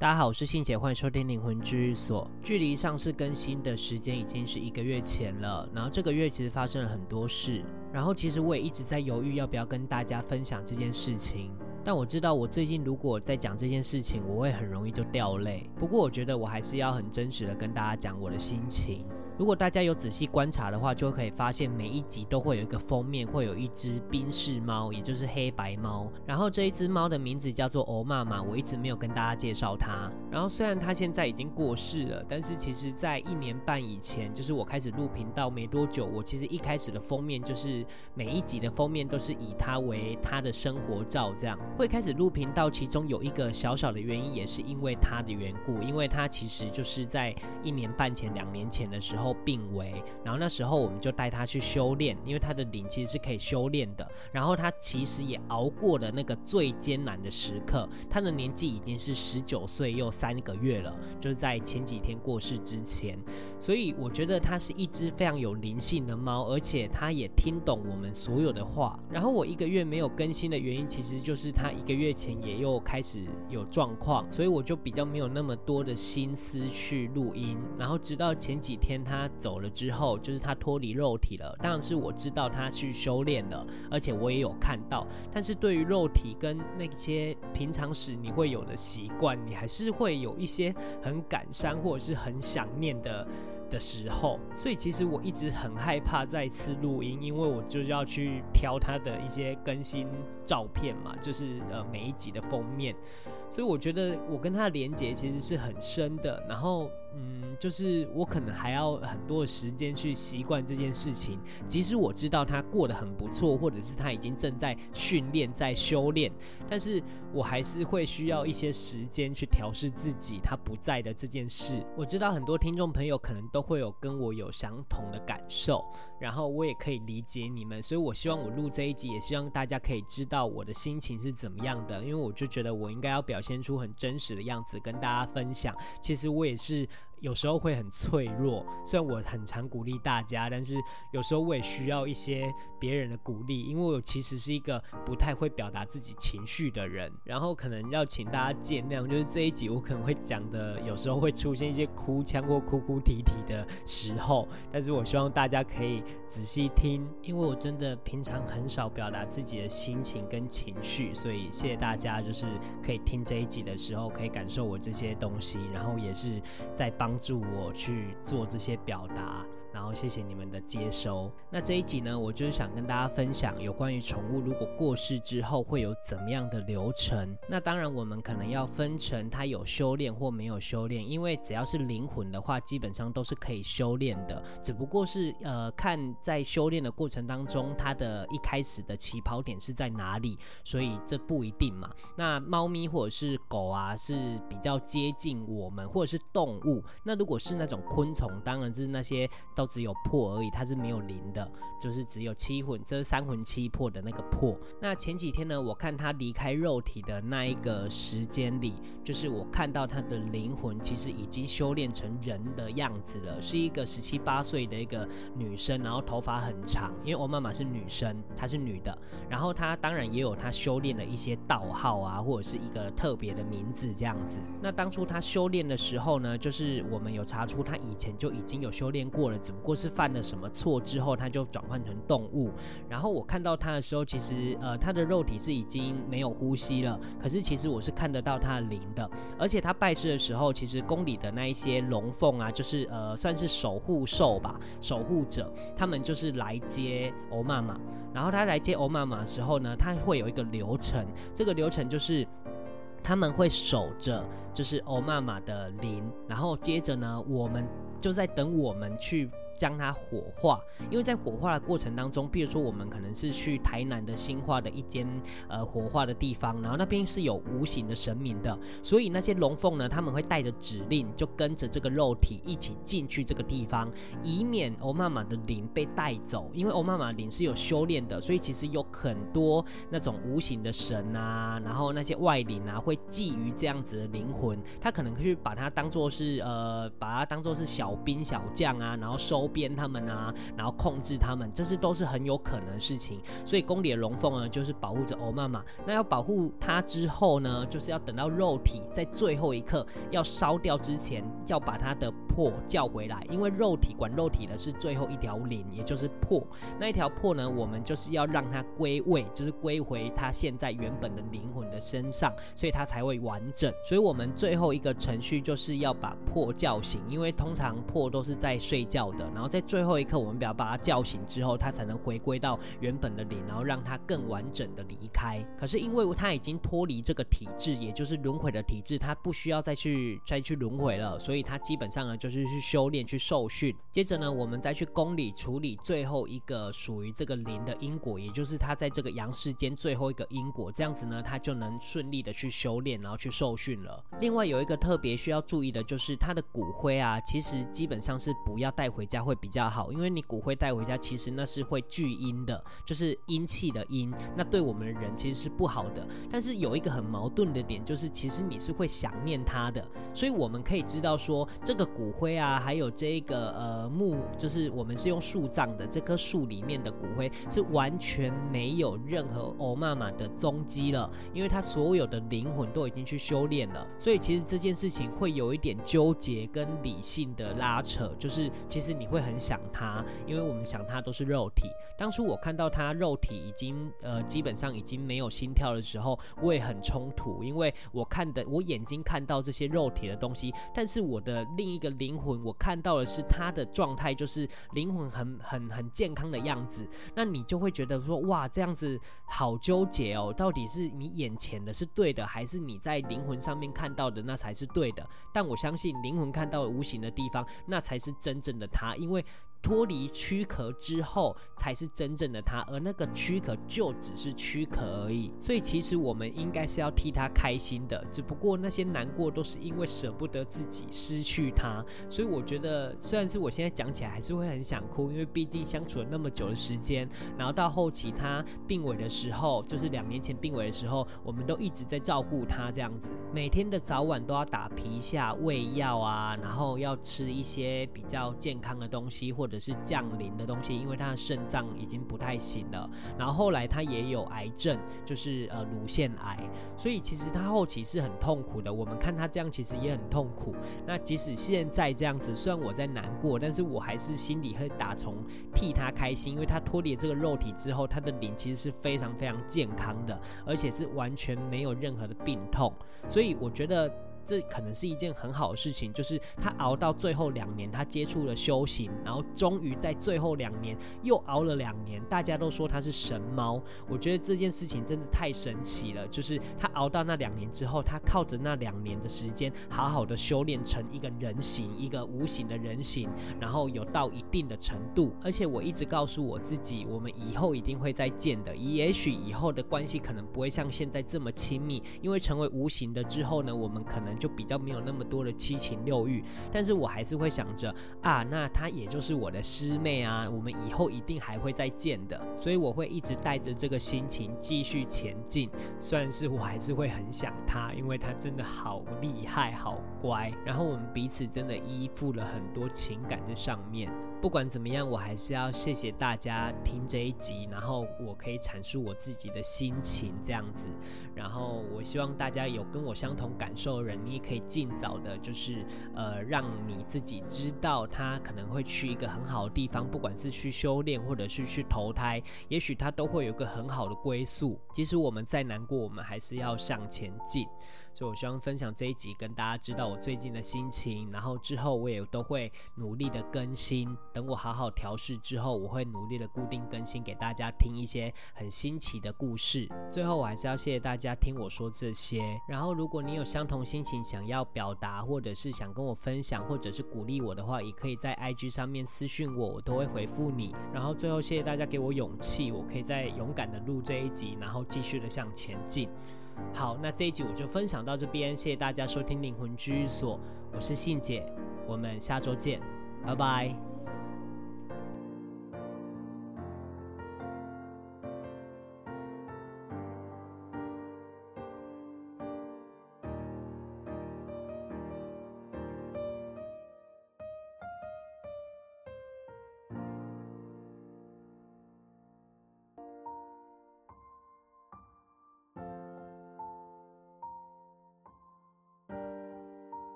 大家好，我是信姐，欢迎收听灵魂治愈所。距离上次更新的时间已经是一个月前了，然后这个月其实发生了很多事，然后其实我也一直在犹豫要不要跟大家分享这件事情。但我知道，我最近如果在讲这件事情，我会很容易就掉泪。不过我觉得我还是要很真实的跟大家讲我的心情。如果大家有仔细观察的话，就可以发现每一集都会有一个封面，会有一只宾士猫，也就是黑白猫。然后这一只猫的名字叫做欧妈妈，我一直没有跟大家介绍它。然后虽然它现在已经过世了，但是其实在一年半以前，就是我开始录频道没多久，我其实一开始的封面就是每一集的封面都是以它为它的生活照这样。会开始录频道，其中有一个小小的原因，也是因为它的缘故，因为它其实就是在一年半前、两年前的时候。病危，然后那时候我们就带他去修炼，因为他的灵其实是可以修炼的。然后他其实也熬过了那个最艰难的时刻，他的年纪已经是十九岁又三个月了，就是在前几天过世之前。所以我觉得它是一只非常有灵性的猫，而且它也听懂我们所有的话。然后我一个月没有更新的原因，其实就是它一个月前也又开始有状况，所以我就比较没有那么多的心思去录音。然后直到前几天它。他走了之后，就是他脱离肉体了。当然是我知道他去修炼了，而且我也有看到。但是对于肉体跟那些平常时你会有的习惯，你还是会有一些很感伤或者是很想念的的时候。所以其实我一直很害怕再次录音，因为我就要去挑他的一些更新照片嘛，就是呃每一集的封面。所以我觉得我跟他的连接其实是很深的。然后。嗯，就是我可能还要很多的时间去习惯这件事情。即使我知道他过得很不错，或者是他已经正在训练、在修炼，但是我还是会需要一些时间去调试自己他不在的这件事。我知道很多听众朋友可能都会有跟我有相同的感受，然后我也可以理解你们，所以我希望我录这一集，也希望大家可以知道我的心情是怎么样的。因为我就觉得我应该要表现出很真实的样子跟大家分享。其实我也是。有时候会很脆弱，虽然我很常鼓励大家，但是有时候我也需要一些别人的鼓励，因为我其实是一个不太会表达自己情绪的人。然后可能要请大家见谅，就是这一集我可能会讲的，有时候会出现一些哭腔或哭哭啼啼的时候，但是我希望大家可以仔细听，因为我真的平常很少表达自己的心情跟情绪，所以谢谢大家，就是可以听这一集的时候可以感受我这些东西，然后也是在帮。帮助我去做这些表达，然后谢谢你们的接收。那这一集呢，我就是想跟大家分享有关于宠物如果过世之后会有怎么样的流程。那当然，我们可能要分成它有修炼或没有修炼，因为只要是灵魂的话，基本上都是可以修炼的。只不过是呃，看在修炼的过程当中，它的一开始的起跑点是在哪里，所以这不一定嘛。那猫咪或者是狗啊，是比较接近我们，或者是动物。那如果是那种昆虫，当然就是那些都只有魄而已，它是没有灵的，就是只有七魂，这是三魂七魄的那个魄。那前几天呢，我看他离开肉体的那一个时间里，就是我看到他的灵魂其实已经修炼成人的样子了，是一个十七八岁的一个女生，然后头发很长，因为我妈妈是女生，她是女的，然后她当然也有她修炼的一些道号啊，或者是一个特别的名字这样子。那当初她修炼的时候呢，就是。我们有查出她以前就已经有修炼过了，只不过是犯了什么错之后，他就转换成动物。然后我看到他的时候，其实呃，他的肉体是已经没有呼吸了，可是其实我是看得到他的灵的。而且他拜师的时候，其实宫里的那一些龙凤啊，就是呃，算是守护兽吧，守护者，他们就是来接欧妈妈。然后他来接欧妈妈的时候呢，他会有一个流程，这个流程就是。他们会守着，就是欧妈妈的灵，然后接着呢，我们就在等我们去。将它火化，因为在火化的过程当中，比如说我们可能是去台南的新化的一间呃火化的地方，然后那边是有无形的神明的，所以那些龙凤呢，他们会带着指令，就跟着这个肉体一起进去这个地方，以免欧妈妈的灵被带走。因为欧妈妈的灵是有修炼的，所以其实有很多那种无形的神啊，然后那些外灵啊，会觊觎这样子的灵魂，他可能去把它当做是呃，把它当做是小兵小将啊，然后收。编他们啊，然后控制他们，这是都是很有可能的事情。所以宫里的龙凤呢，就是保护着欧妈妈。那要保护她之后呢，就是要等到肉体在最后一刻要烧掉之前，要把她的魄叫回来，因为肉体管肉体的是最后一条灵，也就是魄。那一条魄呢，我们就是要让它归位，就是归回它现在原本的灵魂的身上，所以它才会完整。所以我们最后一个程序就是要把魄叫醒，因为通常魄都是在睡觉的，然后在最后一刻，我们不要把它叫醒之后，它才能回归到原本的灵，然后让它更完整的离开。可是因为它已经脱离这个体质，也就是轮回的体质，它不需要再去再去轮回了，所以它基本上呢就就是去修炼、去受训。接着呢，我们再去宫里处理最后一个属于这个灵的因果，也就是他在这个阳世间最后一个因果，这样子呢，他就能顺利的去修炼，然后去受训了。另外有一个特别需要注意的就是他的骨灰啊，其实基本上是不要带回家会比较好，因为你骨灰带回家，其实那是会聚阴的，就是阴气的阴，那对我们人其实是不好的。但是有一个很矛盾的点，就是其实你是会想念他的，所以我们可以知道说，这个骨骨灰啊，还有这个呃木，就是我们是用树葬的，这棵树里面的骨灰是完全没有任何欧妈妈的踪迹了，因为他所有的灵魂都已经去修炼了。所以其实这件事情会有一点纠结跟理性的拉扯，就是其实你会很想他，因为我们想他都是肉体。当初我看到他肉体已经呃基本上已经没有心跳的时候，我也很冲突，因为我看的我眼睛看到这些肉体的东西，但是我的另一个灵魂我看到的是他的状态，就是灵魂很很很健康的样子。那你就会觉得说哇，这样子好纠结哦，到底是你眼前的是对的，还是你在灵魂上面看到的那才是对的？但我相信灵魂看到无形的地方，那才是真正的他，因为。脱离躯壳之后，才是真正的他，而那个躯壳就只是躯壳而已。所以，其实我们应该是要替他开心的，只不过那些难过都是因为舍不得自己失去他。所以，我觉得虽然是我现在讲起来还是会很想哭，因为毕竟相处了那么久的时间，然后到后期他病危的时候，就是两年前病危的时候，我们都一直在照顾他，这样子，每天的早晚都要打皮下喂药啊，然后要吃一些比较健康的东西，或者是降临的东西，因为他的肾脏已经不太行了。然后后来他也有癌症，就是呃乳腺癌，所以其实他后期是很痛苦的。我们看他这样，其实也很痛苦。那即使现在这样子，虽然我在难过，但是我还是心里会打从替他开心，因为他脱离这个肉体之后，他的灵其实是非常非常健康的，而且是完全没有任何的病痛。所以我觉得。这可能是一件很好的事情，就是他熬到最后两年，他接触了修行，然后终于在最后两年又熬了两年。大家都说他是神猫，我觉得这件事情真的太神奇了。就是他熬到那两年之后，他靠着那两年的时间，好好的修炼成一个人形，一个无形的人形，然后有到一定的程度。而且我一直告诉我自己，我们以后一定会再见的。也许以后的关系可能不会像现在这么亲密，因为成为无形的之后呢，我们可能。就比较没有那么多的七情六欲，但是我还是会想着啊，那她也就是我的师妹啊，我们以后一定还会再见的，所以我会一直带着这个心情继续前进。算是我还是会很想她，因为她真的好厉害，好乖，然后我们彼此真的依附了很多情感在上面。不管怎么样，我还是要谢谢大家听这一集，然后我可以阐述我自己的心情这样子。然后我希望大家有跟我相同感受的人，你也可以尽早的，就是呃，让你自己知道他可能会去一个很好的地方，不管是去修炼或者是去投胎，也许他都会有个很好的归宿。即使我们再难过，我们还是要向前进。所以我希望分享这一集，跟大家知道我最近的心情，然后之后我也都会努力的更新。等我好好调试之后，我会努力的固定更新给大家听一些很新奇的故事。最后我还是要谢谢大家听我说这些。然后如果你有相同心情想要表达，或者是想跟我分享，或者是鼓励我的话，也可以在 IG 上面私讯我，我都会回复你。然后最后谢谢大家给我勇气，我可以再勇敢的录这一集，然后继续的向前进。好，那这一集我就分享到这边，谢谢大家收听灵魂居所，我是信姐，我们下周见，拜拜。